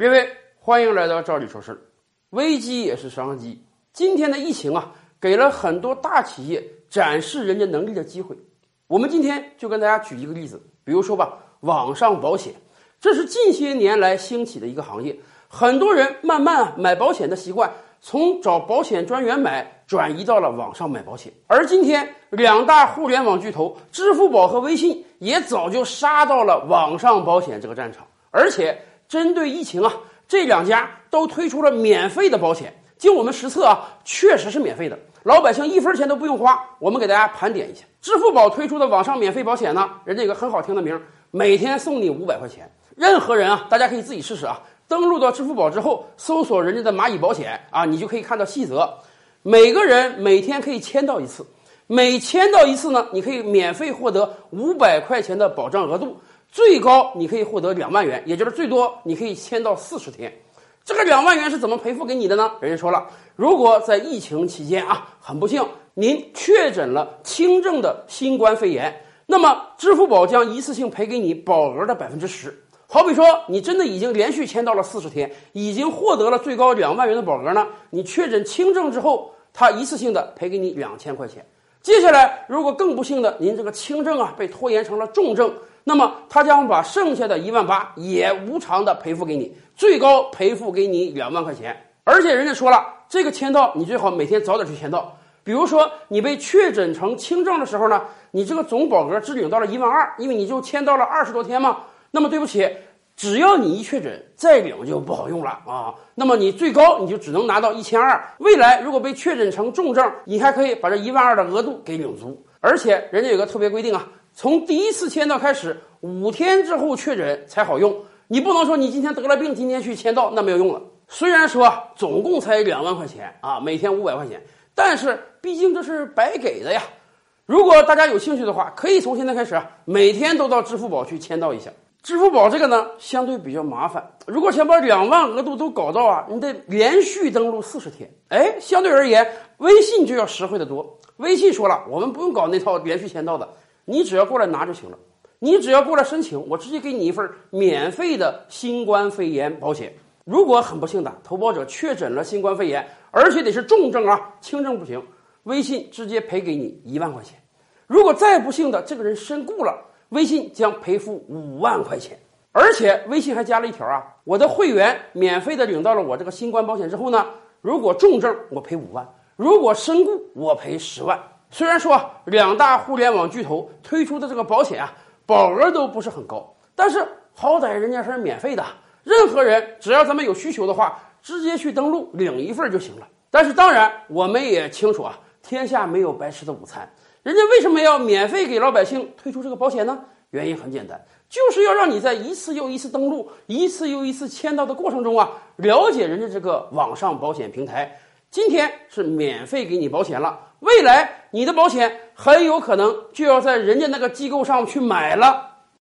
各位，欢迎来到赵理说事。危机也是商机。今天的疫情啊，给了很多大企业展示人家能力的机会。我们今天就跟大家举一个例子，比如说吧，网上保险，这是近些年来兴起的一个行业。很多人慢慢买保险的习惯，从找保险专员买，转移到了网上买保险。而今天，两大互联网巨头支付宝和微信也早就杀到了网上保险这个战场，而且针对疫情啊，这两家都推出了免费的保险。经我们实测啊，确实是免费的，老百姓一分钱都不用花。我们给大家盘点一下，支付宝推出的网上免费保险呢，人家有个很好听的名儿，每天送你五百块钱。任何人啊，大家可以自己试试啊。登录到支付宝之后，搜索人家的蚂蚁保险啊，你就可以看到细则。每个人每天可以签到一次，每签到一次呢，你可以免费获得五百块钱的保障额度，最高你可以获得两万元，也就是最多你可以签到四十天。这个两万元是怎么赔付给你的呢？人家说了，如果在疫情期间啊，很不幸您确诊了轻症的新冠肺炎，那么支付宝将一次性赔给你保额的百分之十。好比说，你真的已经连续签到了四十天，已经获得了最高两万元的保额呢。你确诊轻症之后，他一次性的赔给你两千块钱。接下来，如果更不幸的，您这个轻症啊被拖延成了重症，那么他将把剩下的一万八也无偿的赔付给你，最高赔付给你两万块钱。而且人家说了，这个签到你最好每天早点去签到。比如说你被确诊成轻症的时候呢，你这个总保额只领到了一万二，因为你就签到了二十多天嘛。那么对不起，只要你一确诊，再领就不好用了啊。那么你最高你就只能拿到一千二。未来如果被确诊成重症，你还可以把这一万二的额度给领足。而且人家有个特别规定啊，从第一次签到开始，五天之后确诊才好用。你不能说你今天得了病，今天去签到，那没有用了。虽然说总共才两万块钱啊，每天五百块钱，但是毕竟这是白给的呀。如果大家有兴趣的话，可以从现在开始啊，每天都到支付宝去签到一下。支付宝这个呢，相对比较麻烦。如果想把两万额度都搞到啊，你得连续登录四十天。哎，相对而言，微信就要实惠的多。微信说了，我们不用搞那套连续签到的，你只要过来拿就行了。你只要过来申请，我直接给你一份免费的新冠肺炎保险。如果很不幸的投保者确诊了新冠肺炎，而且得是重症啊，轻症不行，微信直接赔给你一万块钱。如果再不幸的这个人身故了，微信将赔付五万块钱，而且微信还加了一条啊，我的会员免费的领到了我这个新冠保险之后呢，如果重症我赔五万，如果身故我赔十万。虽然说两大互联网巨头推出的这个保险啊，保额都不是很高，但是好歹人家是免费的，任何人只要咱们有需求的话，直接去登录领一份就行了。但是当然我们也清楚啊，天下没有白吃的午餐。人家为什么要免费给老百姓推出这个保险呢？原因很简单，就是要让你在一次又一次登录、一次又一次签到的过程中啊，了解人家这个网上保险平台。今天是免费给你保险了，未来你的保险很有可能就要在人家那个机构上去买了。